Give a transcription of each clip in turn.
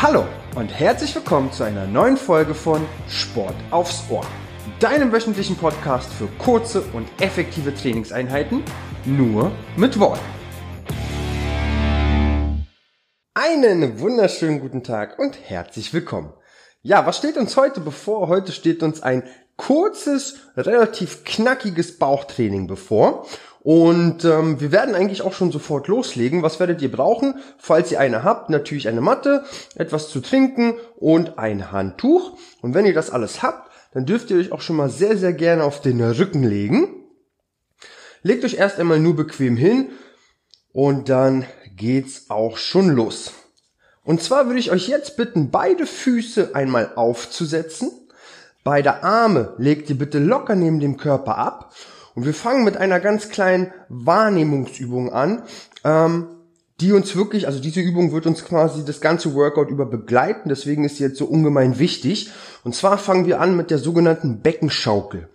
Hallo und herzlich willkommen zu einer neuen Folge von Sport aufs Ohr, deinem wöchentlichen Podcast für kurze und effektive Trainingseinheiten, nur mit Wort. Einen wunderschönen guten Tag und herzlich willkommen. Ja, was steht uns heute bevor? Heute steht uns ein kurzes, relativ knackiges Bauchtraining bevor. Und ähm, wir werden eigentlich auch schon sofort loslegen. Was werdet ihr brauchen? Falls ihr eine habt, natürlich eine Matte, etwas zu trinken und ein Handtuch. Und wenn ihr das alles habt, dann dürft ihr euch auch schon mal sehr, sehr gerne auf den Rücken legen. Legt euch erst einmal nur bequem hin und dann geht's auch schon los. Und zwar würde ich euch jetzt bitten, beide Füße einmal aufzusetzen. Beide Arme legt ihr bitte locker neben dem Körper ab und wir fangen mit einer ganz kleinen Wahrnehmungsübung an, ähm, die uns wirklich, also diese Übung wird uns quasi das ganze Workout über begleiten, deswegen ist sie jetzt so ungemein wichtig. Und zwar fangen wir an mit der sogenannten Beckenschaukel.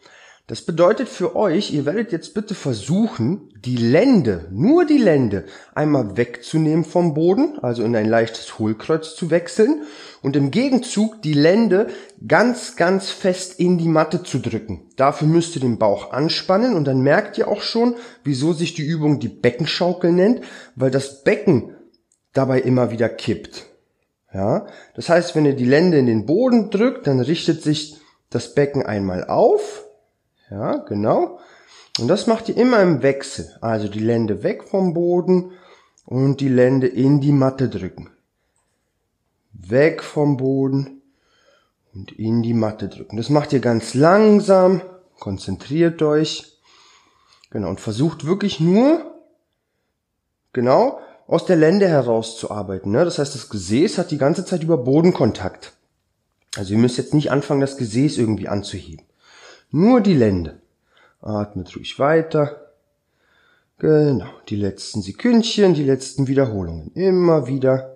Das bedeutet für euch, ihr werdet jetzt bitte versuchen, die Lände, nur die Lände, einmal wegzunehmen vom Boden, also in ein leichtes Hohlkreuz zu wechseln und im Gegenzug die Lände ganz, ganz fest in die Matte zu drücken. Dafür müsst ihr den Bauch anspannen und dann merkt ihr auch schon, wieso sich die Übung die Beckenschaukel nennt, weil das Becken dabei immer wieder kippt. Ja, das heißt, wenn ihr die Lände in den Boden drückt, dann richtet sich das Becken einmal auf ja, genau. Und das macht ihr immer im Wechsel. Also die Lände weg vom Boden und die Lände in die Matte drücken. Weg vom Boden und in die Matte drücken. Das macht ihr ganz langsam. Konzentriert euch. Genau. Und versucht wirklich nur, genau, aus der Lände herauszuarbeiten. Ne? Das heißt, das Gesäß hat die ganze Zeit über Bodenkontakt. Also ihr müsst jetzt nicht anfangen, das Gesäß irgendwie anzuheben. Nur die Lände. Atmet ruhig weiter. Genau, die letzten Sekündchen, die letzten Wiederholungen. Immer wieder.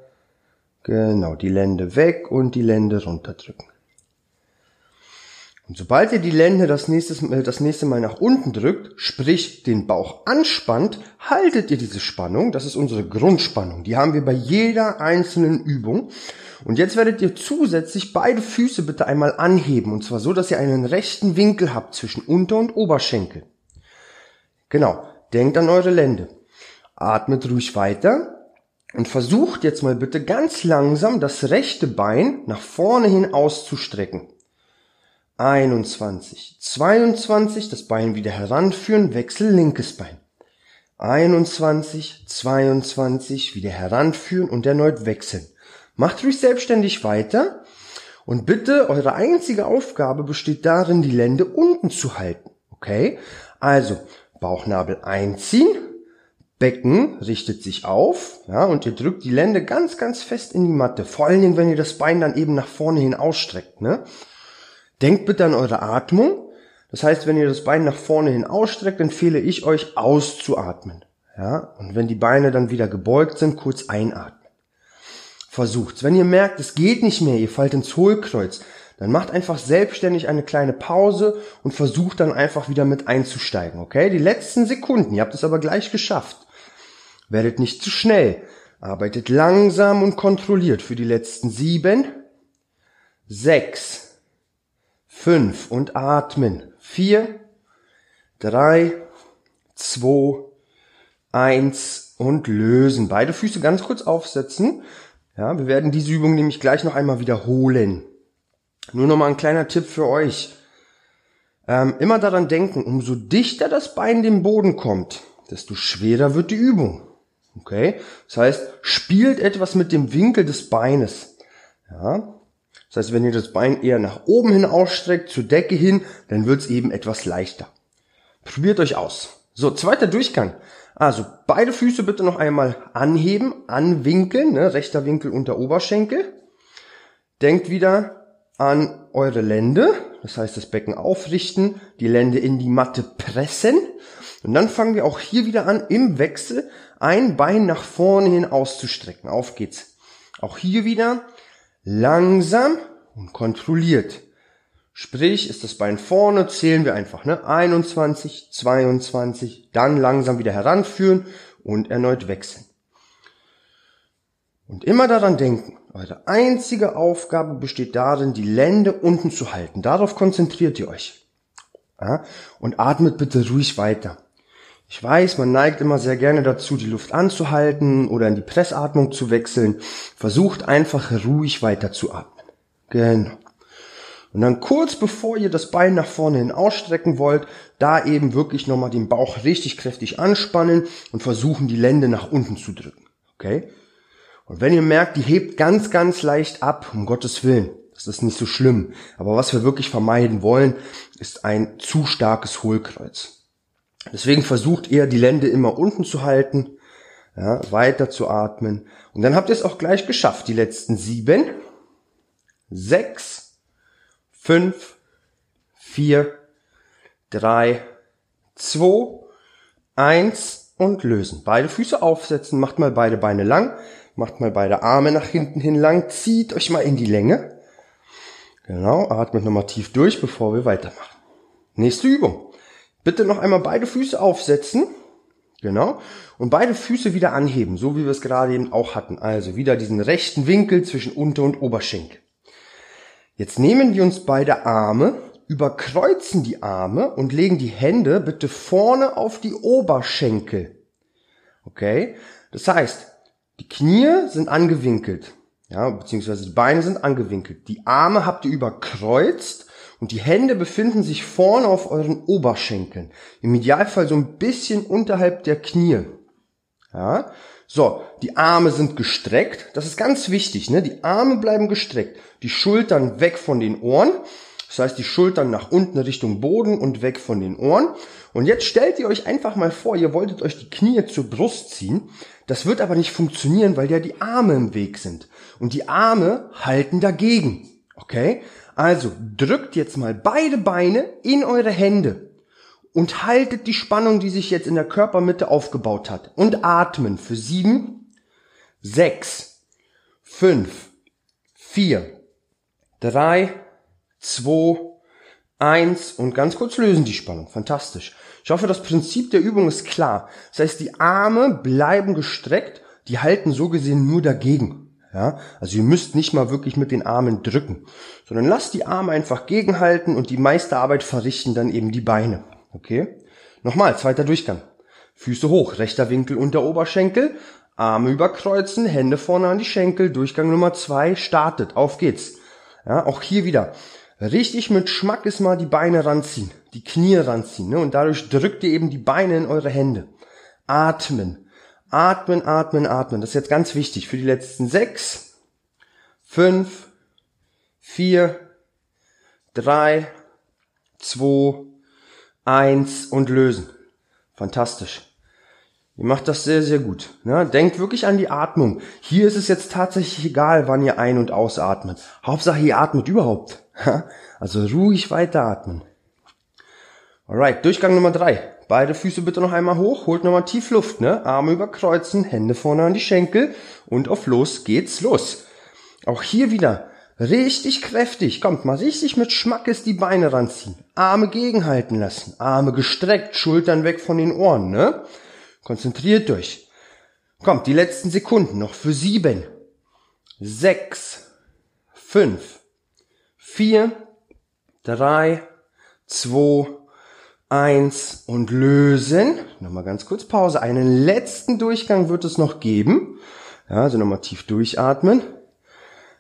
Genau, die Lände weg und die Lände runterdrücken. Und sobald ihr die Lände das nächste, das nächste Mal nach unten drückt, sprich den Bauch anspannt, haltet ihr diese Spannung. Das ist unsere Grundspannung. Die haben wir bei jeder einzelnen Übung. Und jetzt werdet ihr zusätzlich beide Füße bitte einmal anheben. Und zwar so, dass ihr einen rechten Winkel habt zwischen Unter- und Oberschenkel. Genau. Denkt an eure Lände. Atmet ruhig weiter. Und versucht jetzt mal bitte ganz langsam das rechte Bein nach vorne hin auszustrecken. 21, 22, das Bein wieder heranführen, Wechsel linkes Bein. 21, 22, wieder heranführen und erneut wechseln. Macht ruhig selbstständig weiter und bitte, eure einzige Aufgabe besteht darin, die Lände unten zu halten. Okay? Also, Bauchnabel einziehen, Becken richtet sich auf, ja, und ihr drückt die Lände ganz, ganz fest in die Matte. Vor allen Dingen, wenn ihr das Bein dann eben nach vorne hin ausstreckt, ne? Denkt bitte an eure Atmung. Das heißt, wenn ihr das Bein nach vorne hin ausstreckt, empfehle ich euch auszuatmen. Ja, und wenn die Beine dann wieder gebeugt sind, kurz einatmen versucht. Wenn ihr merkt, es geht nicht mehr, ihr fallt ins Hohlkreuz, dann macht einfach selbstständig eine kleine Pause und versucht dann einfach wieder mit einzusteigen, okay? Die letzten Sekunden, ihr habt es aber gleich geschafft. Werdet nicht zu schnell. Arbeitet langsam und kontrolliert für die letzten sieben, sechs, fünf und atmen. Vier, drei, zwei, eins und lösen. Beide Füße ganz kurz aufsetzen. Ja, wir werden diese Übung nämlich gleich noch einmal wiederholen. Nur noch mal ein kleiner Tipp für euch. Ähm, immer daran denken, umso dichter das Bein dem Boden kommt, desto schwerer wird die Übung. Okay? Das heißt, spielt etwas mit dem Winkel des Beines. Ja? Das heißt, wenn ihr das Bein eher nach oben hin ausstreckt, zur Decke hin, dann wird's eben etwas leichter. Probiert euch aus. So, zweiter Durchgang. Also beide Füße bitte noch einmal anheben, anwinkeln, ne, rechter Winkel unter Oberschenkel. Denkt wieder an eure Lände, das heißt das Becken aufrichten, die Lände in die Matte pressen. Und dann fangen wir auch hier wieder an, im Wechsel ein Bein nach vorne hin auszustrecken. Auf geht's. Auch hier wieder langsam und kontrolliert. Sprich, ist das Bein vorne, zählen wir einfach, ne? 21, 22, dann langsam wieder heranführen und erneut wechseln. Und immer daran denken, eure einzige Aufgabe besteht darin, die Lände unten zu halten. Darauf konzentriert ihr euch. Ja? Und atmet bitte ruhig weiter. Ich weiß, man neigt immer sehr gerne dazu, die Luft anzuhalten oder in die Pressatmung zu wechseln. Versucht einfach ruhig weiter zu atmen. Genau. Und dann kurz bevor ihr das Bein nach vorne hin ausstrecken wollt, da eben wirklich nochmal den Bauch richtig kräftig anspannen und versuchen, die Lände nach unten zu drücken. Okay? Und wenn ihr merkt, die hebt ganz, ganz leicht ab, um Gottes Willen, das ist nicht so schlimm. Aber was wir wirklich vermeiden wollen, ist ein zu starkes Hohlkreuz. Deswegen versucht ihr, die Lände immer unten zu halten, ja, weiter zu atmen. Und dann habt ihr es auch gleich geschafft. Die letzten sieben, sechs, fünf, vier, drei, zwei, eins und lösen. Beide Füße aufsetzen, macht mal beide Beine lang. Macht mal beide Arme nach hinten hin lang, zieht euch mal in die Länge. Genau, atmet nochmal tief durch, bevor wir weitermachen. Nächste Übung. Bitte noch einmal beide Füße aufsetzen. Genau. Und beide Füße wieder anheben, so wie wir es gerade eben auch hatten. Also wieder diesen rechten Winkel zwischen Unter- und Oberschenkel. Jetzt nehmen wir uns beide Arme, überkreuzen die Arme und legen die Hände bitte vorne auf die Oberschenkel. Okay? Das heißt, die Knie sind angewinkelt, ja, beziehungsweise die Beine sind angewinkelt. Die Arme habt ihr überkreuzt und die Hände befinden sich vorne auf euren Oberschenkeln. Im Idealfall so ein bisschen unterhalb der Knie. Ja, so, die Arme sind gestreckt. Das ist ganz wichtig, ne? Die Arme bleiben gestreckt. Die Schultern weg von den Ohren. Das heißt, die Schultern nach unten Richtung Boden und weg von den Ohren. Und jetzt stellt ihr euch einfach mal vor, ihr wolltet euch die Knie zur Brust ziehen. Das wird aber nicht funktionieren, weil ja die Arme im Weg sind. Und die Arme halten dagegen. Okay? Also drückt jetzt mal beide Beine in eure Hände und haltet die Spannung, die sich jetzt in der Körpermitte aufgebaut hat. Und atmen für sieben, sechs, fünf, vier, drei, zwei, eins und ganz kurz lösen die Spannung. Fantastisch. Ich hoffe, das Prinzip der Übung ist klar. Das heißt, die Arme bleiben gestreckt, die halten so gesehen nur dagegen. Ja, also ihr müsst nicht mal wirklich mit den Armen drücken, sondern lasst die Arme einfach gegenhalten und die meiste Arbeit verrichten dann eben die Beine. Okay? Nochmal, zweiter Durchgang. Füße hoch, rechter Winkel unter Oberschenkel, Arme überkreuzen, Hände vorne an die Schenkel, Durchgang Nummer zwei, startet, auf geht's. Ja, auch hier wieder. Richtig mit Schmack ist mal die Beine ranziehen die Knie ranziehen. Ne? Und dadurch drückt ihr eben die Beine in eure Hände. Atmen. Atmen, atmen, atmen. Das ist jetzt ganz wichtig für die letzten sechs, fünf, vier, drei, zwei, eins und lösen. Fantastisch. Ihr macht das sehr, sehr gut. Ne? Denkt wirklich an die Atmung. Hier ist es jetzt tatsächlich egal, wann ihr ein- und ausatmet. Hauptsache, ihr atmet überhaupt. Also ruhig weiteratmen. Alright, Durchgang Nummer drei. Beide Füße bitte noch einmal hoch, holt nochmal tief Luft, ne? Arme überkreuzen, Hände vorne an die Schenkel und auf los geht's los. Auch hier wieder richtig kräftig, kommt mal richtig mit Schmackes die Beine ranziehen. Arme gegenhalten lassen, Arme gestreckt, Schultern weg von den Ohren, ne? Konzentriert euch. Kommt, die letzten Sekunden noch für sieben, sechs, fünf, vier, drei, zwei, eins und lösen. Nochmal ganz kurz Pause. Einen letzten Durchgang wird es noch geben. Ja, also nochmal tief durchatmen.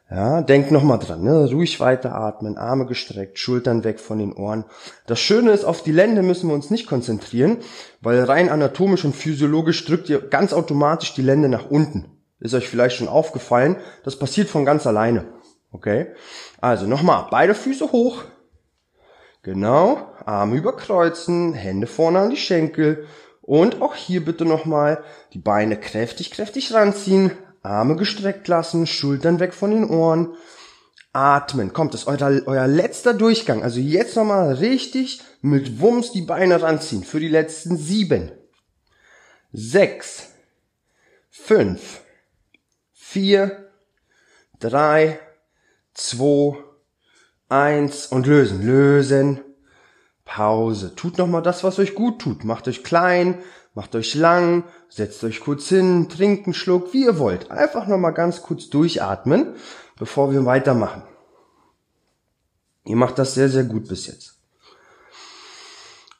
Ja, denkt nochmal dran, ne? ruhig weiteratmen, Arme gestreckt, Schultern weg von den Ohren. Das Schöne ist, auf die Lände müssen wir uns nicht konzentrieren, weil rein anatomisch und physiologisch drückt ihr ganz automatisch die Lände nach unten. Ist euch vielleicht schon aufgefallen, das passiert von ganz alleine. Okay? Also nochmal, beide Füße hoch, Genau, Arme überkreuzen, Hände vorne an die Schenkel. Und auch hier bitte nochmal die Beine kräftig, kräftig ranziehen, Arme gestreckt lassen, Schultern weg von den Ohren, atmen. Kommt, das ist euer, euer letzter Durchgang. Also jetzt nochmal richtig mit Wumms die Beine ranziehen für die letzten sieben, sechs, fünf, vier, drei, zwei, Eins und lösen, lösen, Pause. Tut nochmal das, was euch gut tut. Macht euch klein, macht euch lang, setzt euch kurz hin, trinkt einen Schluck, wie ihr wollt. Einfach nochmal ganz kurz durchatmen, bevor wir weitermachen. Ihr macht das sehr, sehr gut bis jetzt.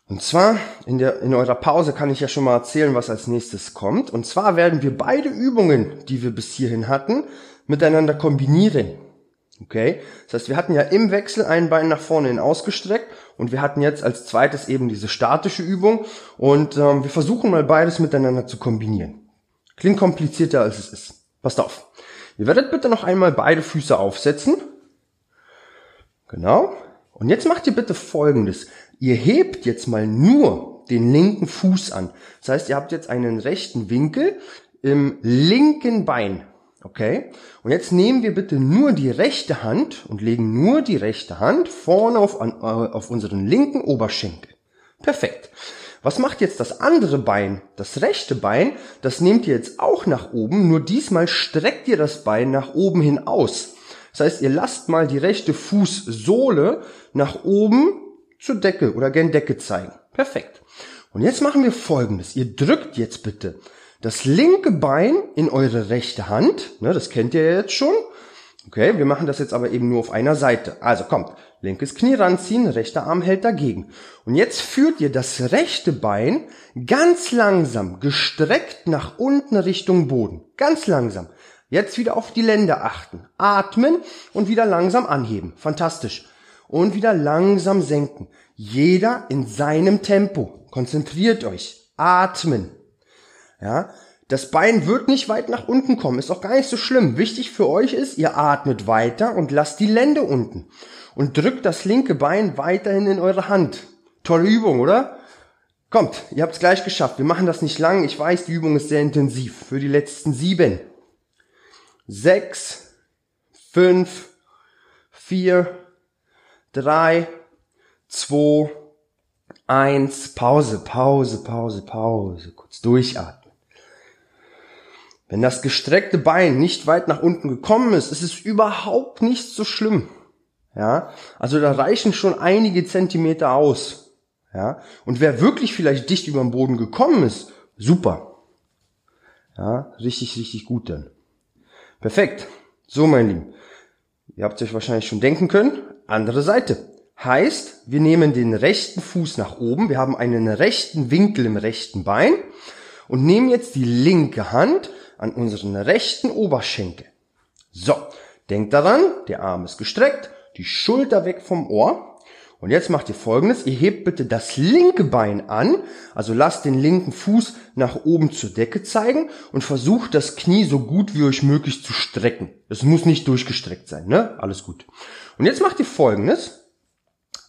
Und zwar in, der, in eurer Pause kann ich ja schon mal erzählen, was als nächstes kommt. Und zwar werden wir beide Übungen, die wir bis hierhin hatten, miteinander kombinieren. Okay? Das heißt, wir hatten ja im Wechsel ein Bein nach vorne hin ausgestreckt und wir hatten jetzt als zweites eben diese statische Übung und ähm, wir versuchen mal beides miteinander zu kombinieren. Klingt komplizierter als es ist. Passt auf. Ihr werdet bitte noch einmal beide Füße aufsetzen. Genau. Und jetzt macht ihr bitte Folgendes. Ihr hebt jetzt mal nur den linken Fuß an. Das heißt, ihr habt jetzt einen rechten Winkel im linken Bein. Okay? Und jetzt nehmen wir bitte nur die rechte Hand und legen nur die rechte Hand vorne auf, äh, auf unseren linken Oberschenkel. Perfekt. Was macht jetzt das andere Bein? Das rechte Bein, das nehmt ihr jetzt auch nach oben, nur diesmal streckt ihr das Bein nach oben hin aus. Das heißt, ihr lasst mal die rechte Fußsohle nach oben zur Decke oder gern Decke zeigen. Perfekt. Und jetzt machen wir folgendes. Ihr drückt jetzt bitte das linke Bein in eure rechte Hand. Ne, das kennt ihr jetzt schon. Okay, wir machen das jetzt aber eben nur auf einer Seite. Also kommt, linkes Knie ranziehen, rechter Arm hält dagegen. Und jetzt führt ihr das rechte Bein ganz langsam, gestreckt nach unten Richtung Boden. Ganz langsam. Jetzt wieder auf die Lände achten. Atmen und wieder langsam anheben. Fantastisch und wieder langsam senken. Jeder in seinem Tempo. Konzentriert euch. Atmen. Ja, das Bein wird nicht weit nach unten kommen, ist auch gar nicht so schlimm. Wichtig für euch ist, ihr atmet weiter und lasst die Lände unten. Und drückt das linke Bein weiterhin in eure Hand. Tolle Übung, oder? Kommt, ihr habt es gleich geschafft. Wir machen das nicht lang. Ich weiß, die Übung ist sehr intensiv. Für die letzten sieben. Sechs, fünf, vier, drei, zwei, eins, Pause, Pause, Pause, Pause, kurz durchatmen. Wenn das gestreckte Bein nicht weit nach unten gekommen ist, ist es überhaupt nicht so schlimm. Ja, also da reichen schon einige Zentimeter aus. Ja, und wer wirklich vielleicht dicht über den Boden gekommen ist, super. Ja, richtig, richtig gut dann. Perfekt. So, mein Lieben. Ihr habt euch wahrscheinlich schon denken können, andere Seite. Heißt, wir nehmen den rechten Fuß nach oben, wir haben einen rechten Winkel im rechten Bein und nehmen jetzt die linke Hand an unseren rechten Oberschenkel. So, denkt daran, der Arm ist gestreckt, die Schulter weg vom Ohr. Und jetzt macht ihr folgendes, ihr hebt bitte das linke Bein an, also lasst den linken Fuß nach oben zur Decke zeigen und versucht das Knie so gut wie euch möglich zu strecken. Es muss nicht durchgestreckt sein, ne? Alles gut. Und jetzt macht ihr folgendes.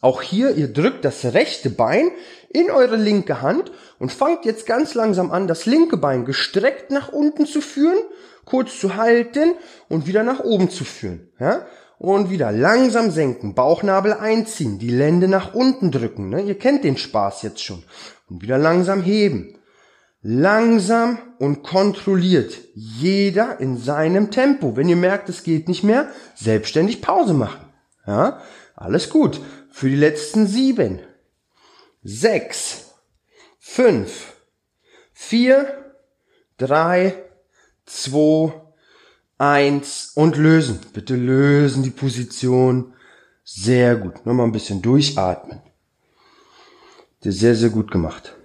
Auch hier, ihr drückt das rechte Bein in eure linke Hand und fangt jetzt ganz langsam an, das linke Bein gestreckt nach unten zu führen, kurz zu halten und wieder nach oben zu führen. Ja? Und wieder langsam senken, Bauchnabel einziehen, die Lände nach unten drücken. Ne? Ihr kennt den Spaß jetzt schon. Und wieder langsam heben. Langsam und kontrolliert. Jeder in seinem Tempo. Wenn ihr merkt, es geht nicht mehr, selbstständig Pause machen. Ja, alles gut. Für die letzten sieben, sechs, fünf, vier, drei, zwei, eins und lösen. Bitte lösen die Position. Sehr gut. Nochmal ein bisschen durchatmen. Das sehr, sehr gut gemacht.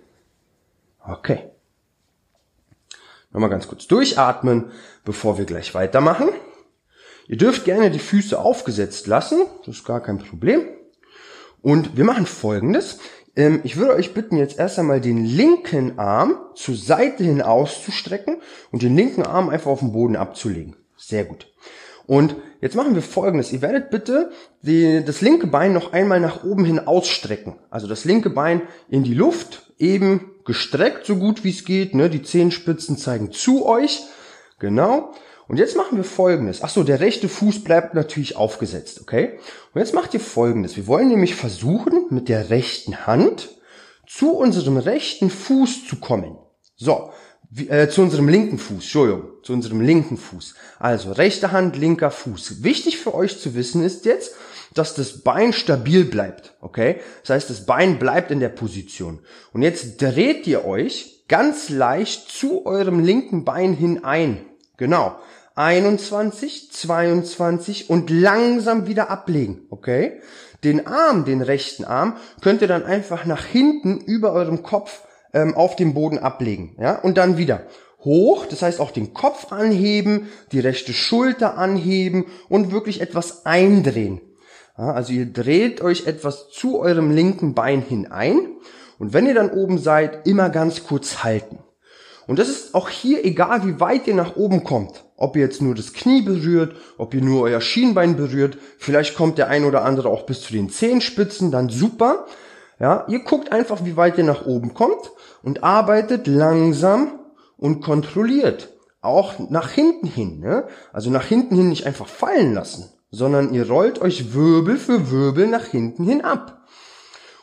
Okay. Nochmal ganz kurz durchatmen, bevor wir gleich weitermachen. Ihr dürft gerne die Füße aufgesetzt lassen, das ist gar kein Problem. Und wir machen folgendes. Ähm, ich würde euch bitten, jetzt erst einmal den linken Arm zur Seite hin auszustrecken und den linken Arm einfach auf den Boden abzulegen. Sehr gut. Und jetzt machen wir folgendes. Ihr werdet bitte die, das linke Bein noch einmal nach oben hin ausstrecken. Also das linke Bein in die Luft, eben gestreckt, so gut wie es geht. Ne? Die Zehenspitzen zeigen zu euch. Genau. Und jetzt machen wir folgendes. Ach so, der rechte Fuß bleibt natürlich aufgesetzt, okay? Und jetzt macht ihr folgendes. Wir wollen nämlich versuchen, mit der rechten Hand zu unserem rechten Fuß zu kommen. So, äh, zu unserem linken Fuß, Entschuldigung, zu unserem linken Fuß. Also rechte Hand, linker Fuß. Wichtig für euch zu wissen ist jetzt, dass das Bein stabil bleibt, okay? Das heißt, das Bein bleibt in der Position. Und jetzt dreht ihr euch ganz leicht zu eurem linken Bein hin ein. Genau. 21, 22 und langsam wieder ablegen, okay? Den Arm, den rechten Arm, könnt ihr dann einfach nach hinten über eurem Kopf ähm, auf dem Boden ablegen, ja? Und dann wieder hoch, das heißt auch den Kopf anheben, die rechte Schulter anheben und wirklich etwas eindrehen. Ja, also ihr dreht euch etwas zu eurem linken Bein hinein und wenn ihr dann oben seid, immer ganz kurz halten. Und das ist auch hier egal, wie weit ihr nach oben kommt. Ob ihr jetzt nur das Knie berührt, ob ihr nur euer Schienbein berührt, vielleicht kommt der ein oder andere auch bis zu den Zehenspitzen, dann super. Ja, ihr guckt einfach, wie weit ihr nach oben kommt und arbeitet langsam und kontrolliert. Auch nach hinten hin. Ne? Also nach hinten hin nicht einfach fallen lassen, sondern ihr rollt euch Wirbel für Wirbel nach hinten hin ab.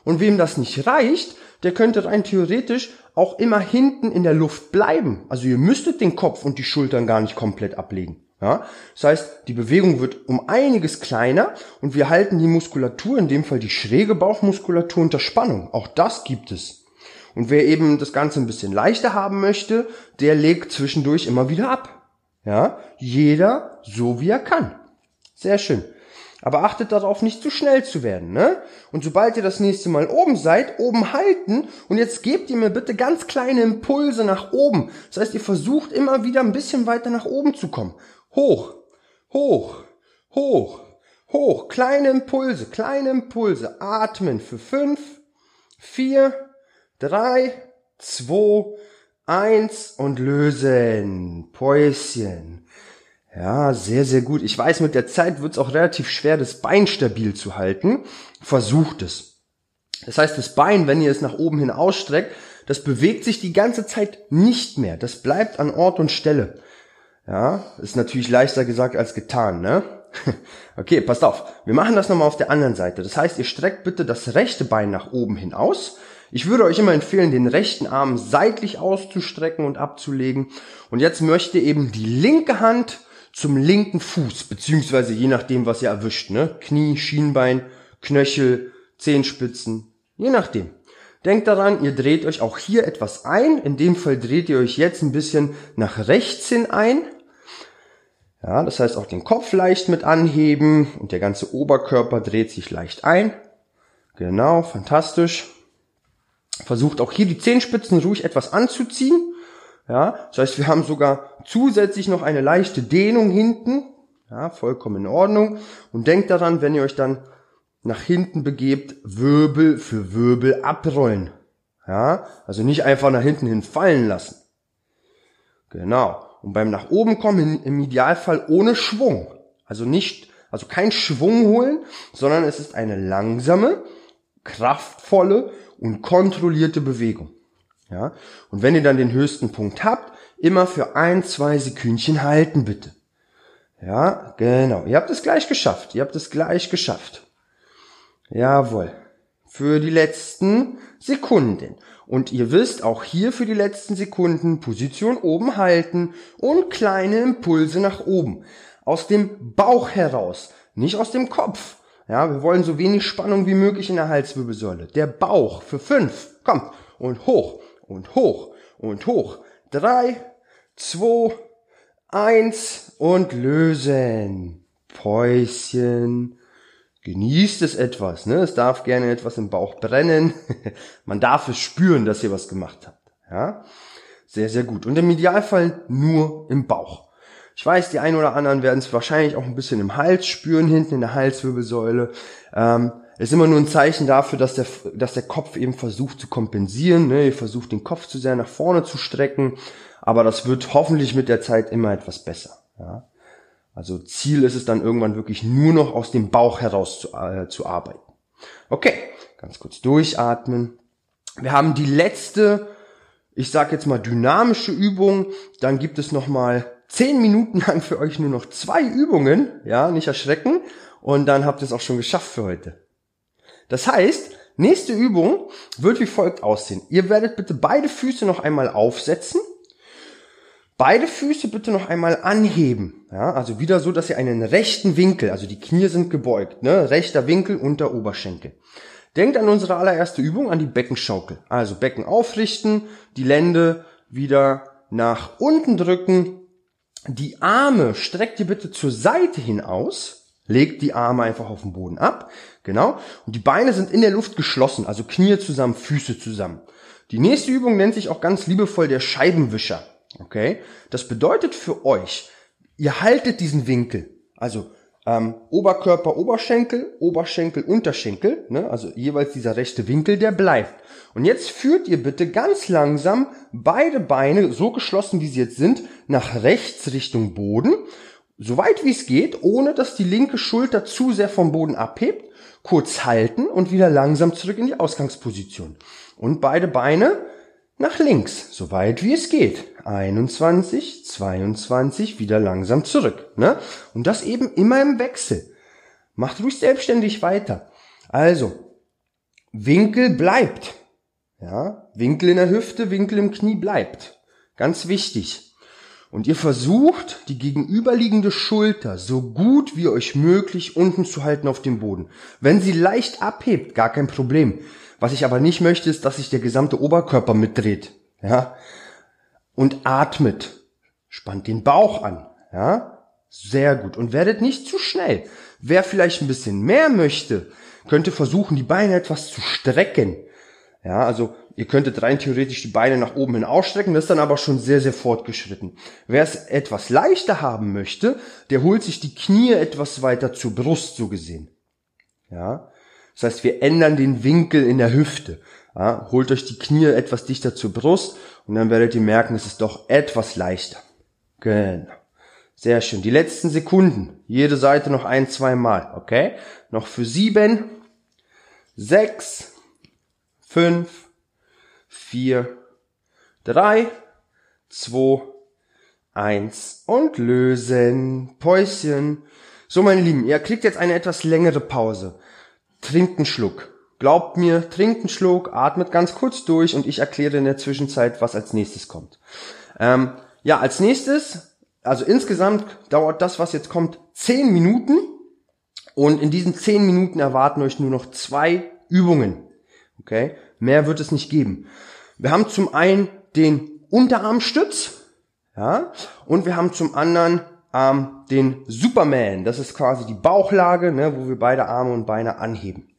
Und wem das nicht reicht, der könnte rein theoretisch auch immer hinten in der Luft bleiben. Also ihr müsstet den Kopf und die Schultern gar nicht komplett ablegen. Ja? Das heißt, die Bewegung wird um einiges kleiner und wir halten die Muskulatur, in dem Fall die schräge Bauchmuskulatur unter Spannung. Auch das gibt es. Und wer eben das Ganze ein bisschen leichter haben möchte, der legt zwischendurch immer wieder ab. Ja, jeder so wie er kann. Sehr schön. Aber achtet darauf, nicht zu schnell zu werden, ne? Und sobald ihr das nächste Mal oben seid, oben halten und jetzt gebt ihr mir bitte ganz kleine Impulse nach oben. Das heißt, ihr versucht immer wieder ein bisschen weiter nach oben zu kommen. Hoch, hoch, hoch, hoch. Kleine Impulse, kleine Impulse. Atmen für fünf, vier, drei, zwei, eins und lösen. Päuschen. Ja, sehr, sehr gut. Ich weiß, mit der Zeit wird es auch relativ schwer, das Bein stabil zu halten. Versucht es. Das heißt, das Bein, wenn ihr es nach oben hin ausstreckt, das bewegt sich die ganze Zeit nicht mehr. Das bleibt an Ort und Stelle. Ja, ist natürlich leichter gesagt als getan, ne? Okay, passt auf. Wir machen das nochmal auf der anderen Seite. Das heißt, ihr streckt bitte das rechte Bein nach oben hin aus. Ich würde euch immer empfehlen, den rechten Arm seitlich auszustrecken und abzulegen. Und jetzt möchte eben die linke Hand zum linken Fuß, beziehungsweise je nachdem, was ihr erwischt, ne? Knie, Schienbein, Knöchel, Zehenspitzen, je nachdem. Denkt daran, ihr dreht euch auch hier etwas ein. In dem Fall dreht ihr euch jetzt ein bisschen nach rechts hin ein. Ja, das heißt auch den Kopf leicht mit anheben und der ganze Oberkörper dreht sich leicht ein. Genau, fantastisch. Versucht auch hier die Zehenspitzen ruhig etwas anzuziehen. Ja, das heißt, wir haben sogar zusätzlich noch eine leichte Dehnung hinten. Ja, vollkommen in Ordnung. Und denkt daran, wenn ihr euch dann nach hinten begebt, Wirbel für Wirbel abrollen. Ja, also nicht einfach nach hinten hin fallen lassen. Genau. Und beim nach oben kommen im Idealfall ohne Schwung. Also nicht, also kein Schwung holen, sondern es ist eine langsame, kraftvolle und kontrollierte Bewegung. Ja? Und wenn ihr dann den höchsten Punkt habt, immer für ein, zwei Sekündchen halten bitte. Ja, genau. Ihr habt es gleich geschafft. Ihr habt es gleich geschafft. Jawohl. Für die letzten Sekunden. Und ihr wisst, auch hier für die letzten Sekunden Position oben halten und kleine Impulse nach oben. Aus dem Bauch heraus, nicht aus dem Kopf. Ja, wir wollen so wenig Spannung wie möglich in der Halswirbelsäule. Der Bauch für fünf. Kommt. Und hoch und hoch und hoch. Drei, zwei, eins und lösen. Päuschen. Genießt es etwas, ne? Es darf gerne etwas im Bauch brennen. Man darf es spüren, dass ihr was gemacht habt. Ja? Sehr, sehr gut. Und im Idealfall nur im Bauch. Ich weiß, die einen oder anderen werden es wahrscheinlich auch ein bisschen im Hals spüren, hinten in der Halswirbelsäule. Ähm, ist immer nur ein Zeichen dafür, dass der, dass der Kopf eben versucht zu kompensieren. Ne? Ihr versucht den Kopf zu sehr nach vorne zu strecken, aber das wird hoffentlich mit der Zeit immer etwas besser. Ja? Also Ziel ist es dann irgendwann wirklich nur noch aus dem Bauch heraus zu, äh, zu arbeiten. Okay, ganz kurz durchatmen. Wir haben die letzte, ich sage jetzt mal dynamische Übung. Dann gibt es noch mal zehn Minuten lang für euch nur noch zwei Übungen. Ja, nicht erschrecken. Und dann habt ihr es auch schon geschafft für heute. Das heißt, nächste Übung wird wie folgt aussehen. Ihr werdet bitte beide Füße noch einmal aufsetzen. Beide Füße bitte noch einmal anheben. Ja, also wieder so, dass ihr einen rechten Winkel, also die Knie sind gebeugt, ne? rechter Winkel unter Oberschenkel. Denkt an unsere allererste Übung, an die Beckenschaukel. Also Becken aufrichten, die Lände wieder nach unten drücken, die Arme streckt ihr bitte zur Seite hin aus, legt die Arme einfach auf den Boden ab, genau, und die Beine sind in der Luft geschlossen, also Knie zusammen, Füße zusammen. Die nächste Übung nennt sich auch ganz liebevoll der Scheibenwischer, okay? Das bedeutet für euch, ihr haltet diesen Winkel, also ähm, Oberkörper, Oberschenkel, Oberschenkel, Unterschenkel, ne? also jeweils dieser rechte Winkel, der bleibt. Und jetzt führt ihr bitte ganz langsam beide Beine, so geschlossen wie sie jetzt sind, nach rechts Richtung Boden, so weit wie es geht, ohne dass die linke Schulter zu sehr vom Boden abhebt, kurz halten und wieder langsam zurück in die Ausgangsposition. Und beide Beine nach links, so weit wie es geht. 21, 22, wieder langsam zurück. Ne? Und das eben immer im Wechsel. Macht ruhig selbstständig weiter. Also, Winkel bleibt. Ja, Winkel in der Hüfte, Winkel im Knie bleibt. Ganz wichtig. Und ihr versucht, die gegenüberliegende Schulter so gut wie euch möglich unten zu halten auf dem Boden. Wenn sie leicht abhebt, gar kein Problem. Was ich aber nicht möchte, ist, dass sich der gesamte Oberkörper mitdreht. Ja? Und atmet. Spannt den Bauch an. Ja? Sehr gut. Und werdet nicht zu schnell. Wer vielleicht ein bisschen mehr möchte, könnte versuchen, die Beine etwas zu strecken. Ja, also ihr könntet rein theoretisch die Beine nach oben hin ausstrecken, das ist dann aber schon sehr, sehr fortgeschritten. Wer es etwas leichter haben möchte, der holt sich die Knie etwas weiter zur Brust, so gesehen. Ja, das heißt, wir ändern den Winkel in der Hüfte. Ja, holt euch die Knie etwas dichter zur Brust und dann werdet ihr merken, es ist doch etwas leichter. Genau. Sehr schön. Die letzten Sekunden. Jede Seite noch ein, zwei Mal. Okay? Noch für sieben, sechs, fünf, vier, drei, zwei, eins und lösen. Päuschen. So, meine Lieben, ihr kriegt jetzt eine etwas längere Pause trinkt einen Schluck. Glaubt mir, trinkt einen Schluck, atmet ganz kurz durch und ich erkläre in der Zwischenzeit, was als nächstes kommt. Ähm, ja, als nächstes, also insgesamt dauert das, was jetzt kommt, zehn Minuten und in diesen zehn Minuten erwarten euch nur noch zwei Übungen. Okay? Mehr wird es nicht geben. Wir haben zum einen den Unterarmstütz, ja, und wir haben zum anderen ähm, den Superman. Das ist quasi die Bauchlage, ne, wo wir beide Arme und Beine anheben.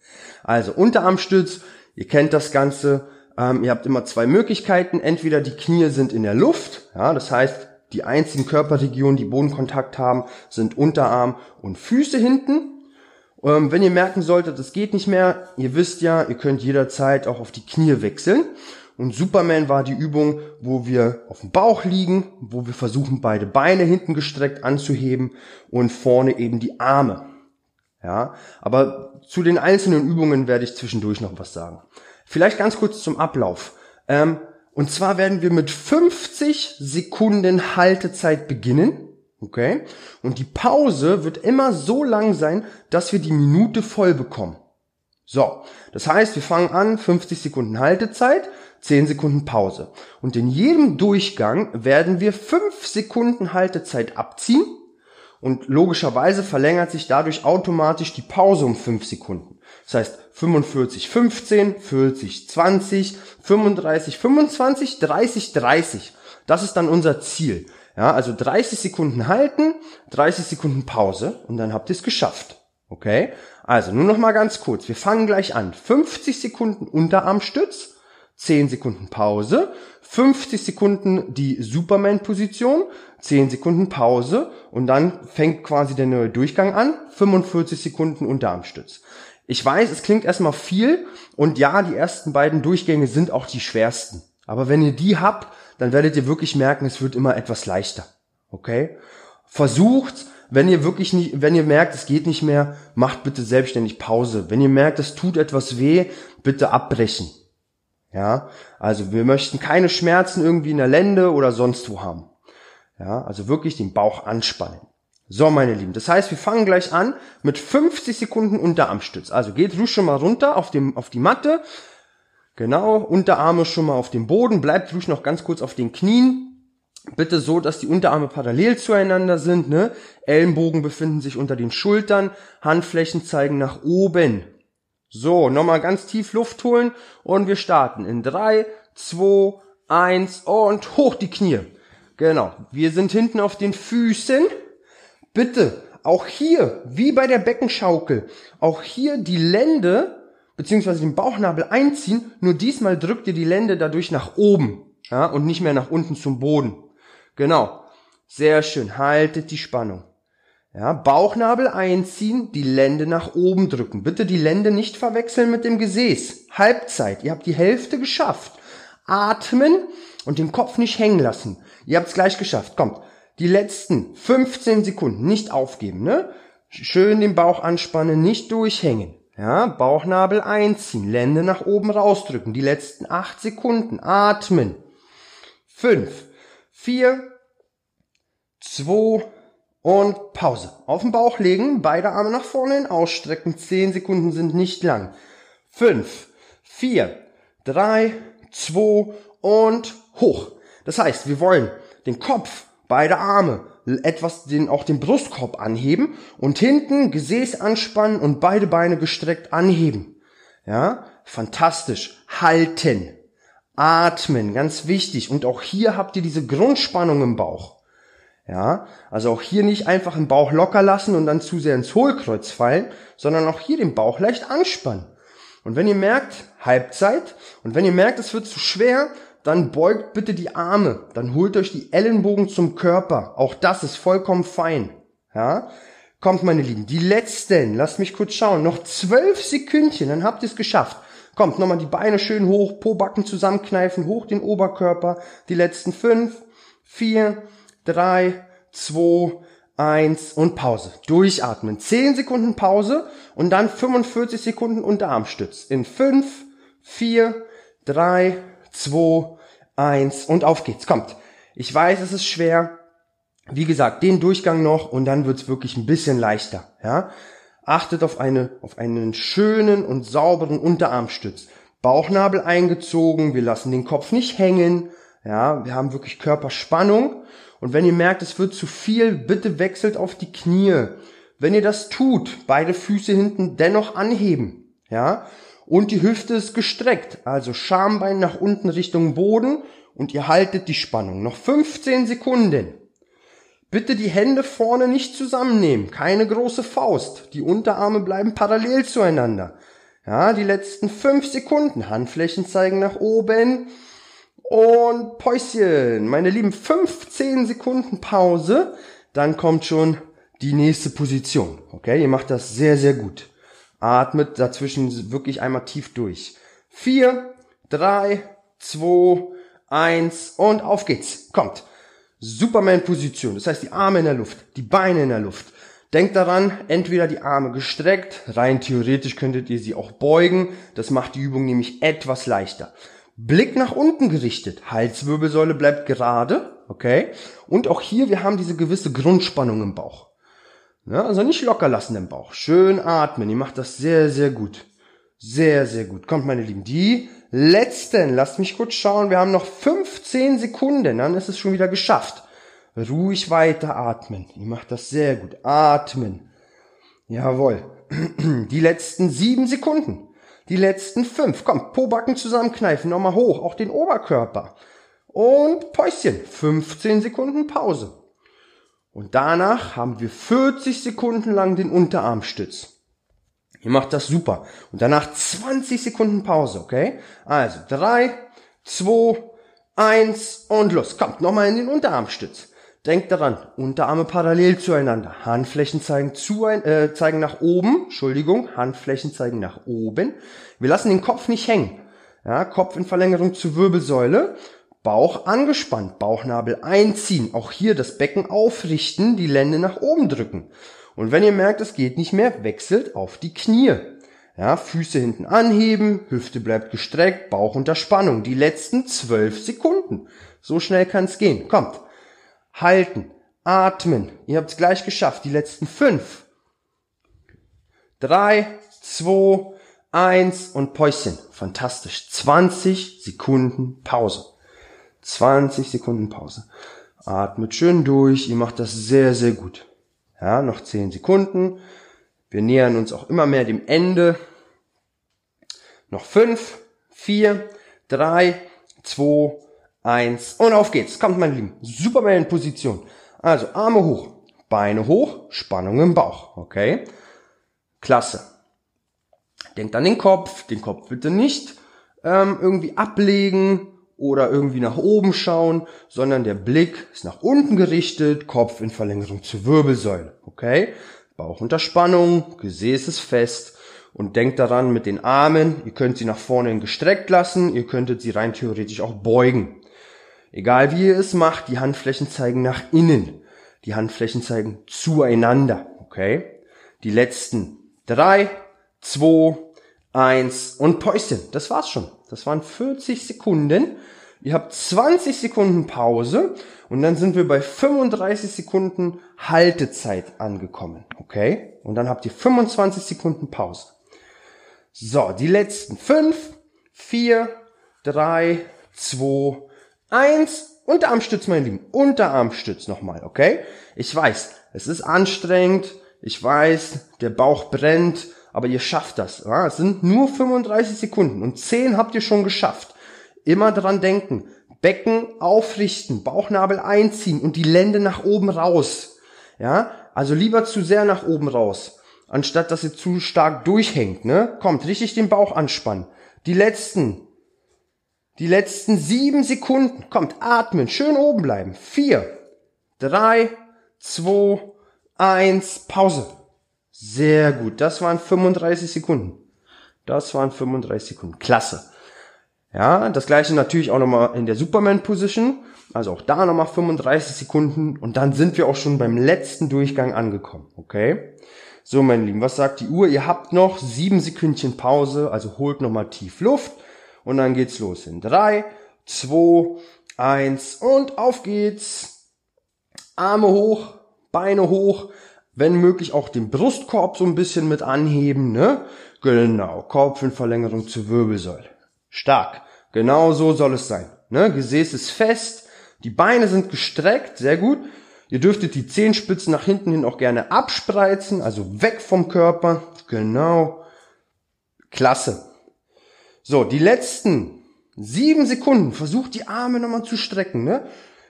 Also Unterarmstütz, ihr kennt das Ganze. Ähm, ihr habt immer zwei Möglichkeiten. Entweder die Knie sind in der Luft, ja, das heißt, die einzigen Körperregionen, die Bodenkontakt haben, sind Unterarm und Füße hinten. Ähm, wenn ihr merken solltet, das geht nicht mehr, ihr wisst ja, ihr könnt jederzeit auch auf die Knie wechseln. Und Superman war die Übung, wo wir auf dem Bauch liegen, wo wir versuchen, beide Beine hinten gestreckt anzuheben und vorne eben die Arme. Ja, aber zu den einzelnen Übungen werde ich zwischendurch noch was sagen. Vielleicht ganz kurz zum Ablauf. Ähm, und zwar werden wir mit 50 Sekunden Haltezeit beginnen. Okay? Und die Pause wird immer so lang sein, dass wir die Minute voll bekommen. So, das heißt, wir fangen an, 50 Sekunden Haltezeit, 10 Sekunden Pause. Und in jedem Durchgang werden wir 5 Sekunden Haltezeit abziehen und logischerweise verlängert sich dadurch automatisch die Pause um 5 Sekunden. Das heißt 45, 15, 40, 20, 35, 25, 30, 30. Das ist dann unser Ziel. Ja, also 30 Sekunden halten, 30 Sekunden Pause und dann habt ihr es geschafft. Okay? Also nur noch mal ganz kurz. Wir fangen gleich an. 50 Sekunden Unterarmstütz, 10 Sekunden Pause, 50 Sekunden die Superman-Position, 10 Sekunden Pause und dann fängt quasi der neue Durchgang an, 45 Sekunden Unterarmstütz. Ich weiß, es klingt erstmal viel und ja, die ersten beiden Durchgänge sind auch die schwersten. Aber wenn ihr die habt, dann werdet ihr wirklich merken, es wird immer etwas leichter. Okay? Versucht wenn ihr wirklich nicht, wenn ihr merkt, es geht nicht mehr, macht bitte selbstständig Pause. Wenn ihr merkt, es tut etwas weh, bitte abbrechen. Ja, also wir möchten keine Schmerzen irgendwie in der Lende oder sonst wo haben. Ja, also wirklich den Bauch anspannen. So, meine Lieben, das heißt, wir fangen gleich an mit 50 Sekunden Unterarmstütz. Also geht ruhig schon mal runter auf, dem, auf die Matte. Genau, Unterarme schon mal auf dem Boden. Bleibt ruhig noch ganz kurz auf den Knien bitte so, dass die Unterarme parallel zueinander sind. Ne? Ellenbogen befinden sich unter den Schultern, Handflächen zeigen nach oben. So, nochmal ganz tief Luft holen und wir starten in drei, zwei, eins und hoch die Knie. Genau. Wir sind hinten auf den Füßen. Bitte, auch hier, wie bei der Beckenschaukel, auch hier die Lände beziehungsweise den Bauchnabel einziehen, nur diesmal drückt ihr die Lände dadurch nach oben, ja, und nicht mehr nach unten zum Boden. Genau. Sehr schön. Haltet die Spannung. Ja, Bauchnabel einziehen, die Lände nach oben drücken. Bitte die Lände nicht verwechseln mit dem Gesäß. Halbzeit. Ihr habt die Hälfte geschafft. Atmen und den Kopf nicht hängen lassen. Ihr habt es gleich geschafft. Kommt. Die letzten 15 Sekunden nicht aufgeben, ne? Schön den Bauch anspannen, nicht durchhängen. Ja, Bauchnabel einziehen, Lände nach oben rausdrücken. Die letzten 8 Sekunden. Atmen. 5, 4, 2 und Pause. Auf den Bauch legen, beide Arme nach vorne hin, ausstrecken. 10 Sekunden sind nicht lang. 5, 4, 3, 2 und hoch. Das heißt, wir wollen den Kopf, beide Arme, etwas den, auch den Brustkorb anheben und hinten Gesäß anspannen und beide Beine gestreckt anheben. Ja, fantastisch. Halten. Atmen, ganz wichtig. Und auch hier habt ihr diese Grundspannung im Bauch. Ja, also auch hier nicht einfach den Bauch locker lassen und dann zu sehr ins Hohlkreuz fallen, sondern auch hier den Bauch leicht anspannen. Und wenn ihr merkt, Halbzeit, und wenn ihr merkt, es wird zu schwer, dann beugt bitte die Arme, dann holt euch die Ellenbogen zum Körper. Auch das ist vollkommen fein. Ja? Kommt, meine Lieben, die letzten, lasst mich kurz schauen, noch zwölf Sekündchen, dann habt ihr es geschafft. Kommt, nochmal die Beine schön hoch, Pobacken zusammenkneifen, hoch den Oberkörper. Die letzten fünf, vier, drei, zwei, eins und Pause. Durchatmen. Zehn Sekunden Pause und dann 45 Sekunden Unterarmstütz. In fünf, vier, drei, 2, 1 und auf geht's. Kommt. Ich weiß, es ist schwer. Wie gesagt, den Durchgang noch und dann wird's wirklich ein bisschen leichter. Ja? Achtet auf, eine, auf einen schönen und sauberen Unterarmstütz. Bauchnabel eingezogen, wir lassen den Kopf nicht hängen. Ja, wir haben wirklich Körperspannung. Und wenn ihr merkt, es wird zu viel, bitte wechselt auf die Knie. Wenn ihr das tut, beide Füße hinten dennoch anheben. Ja, und die Hüfte ist gestreckt, also Schambein nach unten Richtung Boden und ihr haltet die Spannung. Noch 15 Sekunden. Bitte die Hände vorne nicht zusammennehmen, keine große Faust. Die Unterarme bleiben parallel zueinander. Ja, die letzten 5 Sekunden. Handflächen zeigen nach oben. Und Päuschen. Meine Lieben, 15 Sekunden Pause. Dann kommt schon die nächste Position. Okay, ihr macht das sehr, sehr gut. Atmet dazwischen wirklich einmal tief durch. Vier, drei, zwei, eins und auf geht's. Kommt. Superman-Position. Das heißt, die Arme in der Luft, die Beine in der Luft. Denkt daran, entweder die Arme gestreckt, rein theoretisch könntet ihr sie auch beugen. Das macht die Übung nämlich etwas leichter. Blick nach unten gerichtet. Halswirbelsäule bleibt gerade. Okay. Und auch hier, wir haben diese gewisse Grundspannung im Bauch. Ja, also nicht locker lassen im Bauch. Schön atmen. Ihr macht das sehr, sehr gut. Sehr, sehr gut. Kommt, meine Lieben. Die letzten. Lasst mich kurz schauen. Wir haben noch 15 Sekunden. Dann ist es schon wieder geschafft. Ruhig weiter atmen. Ihr macht das sehr gut. Atmen. Jawohl. Die letzten sieben Sekunden. Die letzten fünf. Kommt, Pobacken zusammenkneifen. Nochmal hoch. Auch den Oberkörper. Und Päuschen. 15 Sekunden Pause. Und danach haben wir 40 Sekunden lang den Unterarmstütz. Ihr macht das super. Und danach 20 Sekunden Pause, okay? Also 3, 2, 1 und los. Kommt nochmal in den Unterarmstütz. Denkt daran, Unterarme parallel zueinander. Handflächen zeigen, zu, äh, zeigen nach oben. Entschuldigung, Handflächen zeigen nach oben. Wir lassen den Kopf nicht hängen. Ja, Kopf in Verlängerung zur Wirbelsäule. Bauch angespannt, Bauchnabel einziehen, auch hier das Becken aufrichten, die Lände nach oben drücken. Und wenn ihr merkt, es geht nicht mehr, wechselt auf die Knie. Ja, Füße hinten anheben, Hüfte bleibt gestreckt, Bauch unter Spannung. Die letzten zwölf Sekunden. So schnell kann es gehen. Kommt. Halten. Atmen. Ihr habt es gleich geschafft. Die letzten fünf. Drei, zwei, eins und Päuschen. Fantastisch. 20 Sekunden Pause. 20 Sekunden Pause. Atmet schön durch. Ihr macht das sehr, sehr gut. Ja, noch 10 Sekunden. Wir nähern uns auch immer mehr dem Ende. Noch fünf, vier, drei, zwei, eins und auf geht's. Kommt, meine Lieben. Superman in Position. Also Arme hoch, Beine hoch, Spannung im Bauch. Okay? Klasse. Denkt an den Kopf. Den Kopf bitte nicht ähm, irgendwie ablegen oder irgendwie nach oben schauen, sondern der Blick ist nach unten gerichtet, Kopf in Verlängerung zur Wirbelsäule. Okay? Bauch unter Spannung, Gesäß ist fest und denkt daran mit den Armen, ihr könnt sie nach vorne gestreckt lassen, ihr könntet sie rein theoretisch auch beugen. Egal wie ihr es macht, die Handflächen zeigen nach innen. Die Handflächen zeigen zueinander. Okay? Die letzten drei, zwei, eins und Päuschen. Das war's schon. Das waren 40 Sekunden. Ihr habt 20 Sekunden Pause und dann sind wir bei 35 Sekunden Haltezeit angekommen. Okay? Und dann habt ihr 25 Sekunden Pause. So, die letzten 5, 4, 3, 2, 1. Unterarmstütz, meine Lieben. Unterarmstütz nochmal, okay? Ich weiß, es ist anstrengend. Ich weiß, der Bauch brennt aber ihr schafft das. Ja, es sind nur 35 Sekunden und 10 habt ihr schon geschafft. Immer dran denken. Becken aufrichten, Bauchnabel einziehen und die Lände nach oben raus. Ja, also lieber zu sehr nach oben raus, anstatt dass ihr zu stark durchhängt, ne? Kommt, richtig den Bauch anspannen. Die letzten, die letzten sieben Sekunden. Kommt, atmen, schön oben bleiben. Vier, drei, zwei, eins, Pause. Sehr gut. Das waren 35 Sekunden. Das waren 35 Sekunden. Klasse. Ja, das gleiche natürlich auch nochmal in der Superman Position. Also auch da nochmal 35 Sekunden und dann sind wir auch schon beim letzten Durchgang angekommen. Okay? So, meine Lieben, was sagt die Uhr? Ihr habt noch sieben Sekündchen Pause, also holt nochmal tief Luft und dann geht's los. In drei, zwei, eins und auf geht's. Arme hoch, Beine hoch, wenn möglich auch den Brustkorb so ein bisschen mit anheben, ne? Genau, Kopf in Verlängerung zur Wirbelsäule. Stark. Genau so soll es sein. Ne? Gesäß ist fest, die Beine sind gestreckt, sehr gut. Ihr dürftet die Zehenspitzen nach hinten hin auch gerne abspreizen, also weg vom Körper. Genau. Klasse. So, die letzten sieben Sekunden. Versucht die Arme nochmal zu strecken, ne?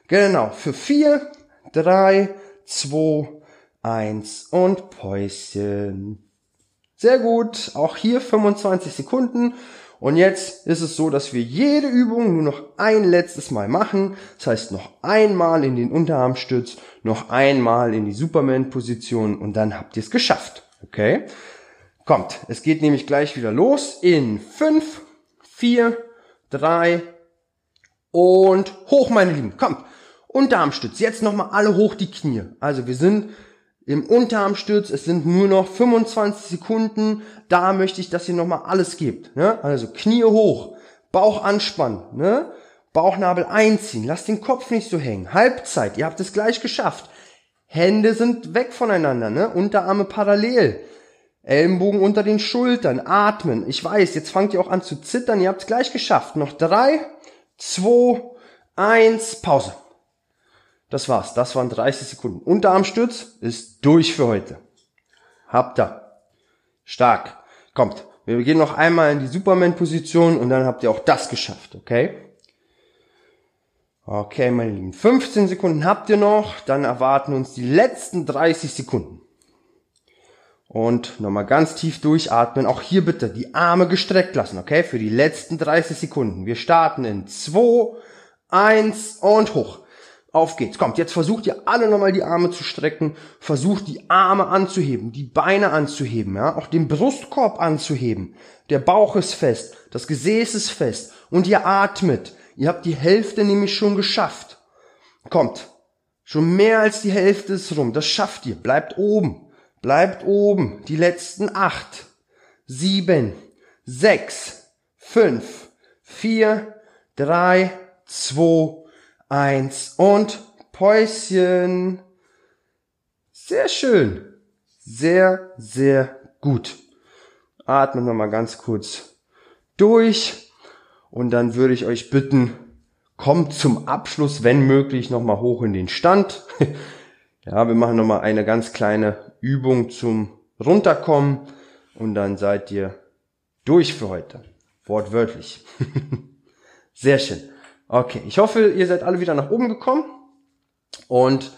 Genau. Für vier, drei, zwei, Eins und Päuschen. Sehr gut. Auch hier 25 Sekunden. Und jetzt ist es so, dass wir jede Übung nur noch ein letztes Mal machen. Das heißt noch einmal in den Unterarmstütz, noch einmal in die Superman-Position und dann habt ihr es geschafft. Okay? Kommt, es geht nämlich gleich wieder los in fünf, vier, drei und hoch, meine Lieben. Kommt, Unterarmstütz. Jetzt nochmal alle hoch die Knie. Also wir sind im Unterarmstütz, es sind nur noch 25 Sekunden, da möchte ich, dass ihr nochmal alles gebt. Ne? Also Knie hoch, Bauch anspannen, ne? Bauchnabel einziehen, lasst den Kopf nicht so hängen. Halbzeit, ihr habt es gleich geschafft. Hände sind weg voneinander, ne? Unterarme parallel. Ellenbogen unter den Schultern, atmen. Ich weiß, jetzt fangt ihr auch an zu zittern, ihr habt es gleich geschafft. Noch drei, zwei, eins, Pause. Das war's. Das waren 30 Sekunden. Unterarmstütz ist durch für heute. Habt ihr. Stark. Kommt. Wir gehen noch einmal in die Superman-Position und dann habt ihr auch das geschafft, okay? Okay, meine Lieben. 15 Sekunden habt ihr noch. Dann erwarten uns die letzten 30 Sekunden. Und nochmal ganz tief durchatmen. Auch hier bitte die Arme gestreckt lassen, okay? Für die letzten 30 Sekunden. Wir starten in 2, 1 und hoch. Auf geht's. Kommt, jetzt versucht ihr alle nochmal die Arme zu strecken, versucht die Arme anzuheben, die Beine anzuheben, ja, auch den Brustkorb anzuheben. Der Bauch ist fest, das Gesäß ist fest und ihr atmet. Ihr habt die Hälfte nämlich schon geschafft. Kommt, schon mehr als die Hälfte ist rum. Das schafft ihr. Bleibt oben. Bleibt oben. Die letzten acht, sieben, sechs, fünf, vier, drei, zwei, eins und Päuschen. Sehr schön. Sehr, sehr gut. Atmen wir mal ganz kurz durch und dann würde ich euch bitten, kommt zum Abschluss, wenn möglich, nochmal hoch in den Stand. ja, wir machen nochmal eine ganz kleine Übung zum Runterkommen und dann seid ihr durch für heute. Wortwörtlich. Sehr schön. Okay, ich hoffe, ihr seid alle wieder nach oben gekommen. Und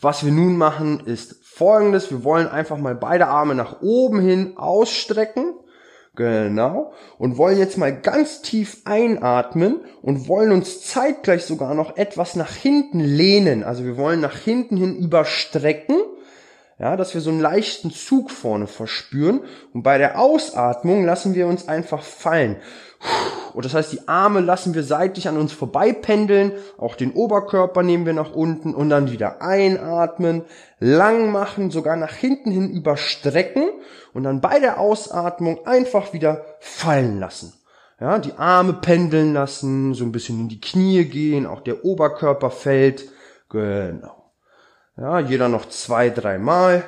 was wir nun machen, ist folgendes. Wir wollen einfach mal beide Arme nach oben hin ausstrecken. Genau. Und wollen jetzt mal ganz tief einatmen und wollen uns zeitgleich sogar noch etwas nach hinten lehnen. Also wir wollen nach hinten hin überstrecken ja, dass wir so einen leichten Zug vorne verspüren und bei der Ausatmung lassen wir uns einfach fallen. Und das heißt, die Arme lassen wir seitlich an uns vorbei pendeln, auch den Oberkörper nehmen wir nach unten und dann wieder einatmen, lang machen, sogar nach hinten hin überstrecken und dann bei der Ausatmung einfach wieder fallen lassen. Ja, die Arme pendeln lassen, so ein bisschen in die Knie gehen, auch der Oberkörper fällt. Genau. Ja, jeder noch zwei, dreimal.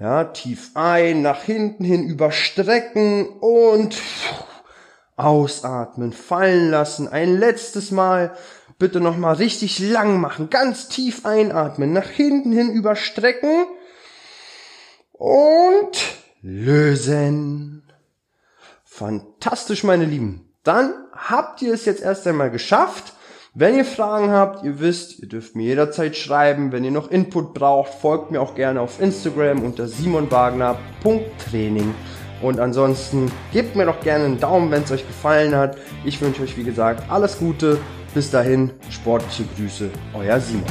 Ja, tief ein, nach hinten hin überstrecken und ausatmen, fallen lassen. Ein letztes Mal. Bitte nochmal richtig lang machen. Ganz tief einatmen, nach hinten hin überstrecken und lösen. Fantastisch, meine Lieben. Dann habt ihr es jetzt erst einmal geschafft. Wenn ihr Fragen habt, ihr wisst, ihr dürft mir jederzeit schreiben. Wenn ihr noch Input braucht, folgt mir auch gerne auf Instagram unter simonwagner.training. Und ansonsten gebt mir doch gerne einen Daumen, wenn es euch gefallen hat. Ich wünsche euch, wie gesagt, alles Gute. Bis dahin, sportliche Grüße, euer Simon.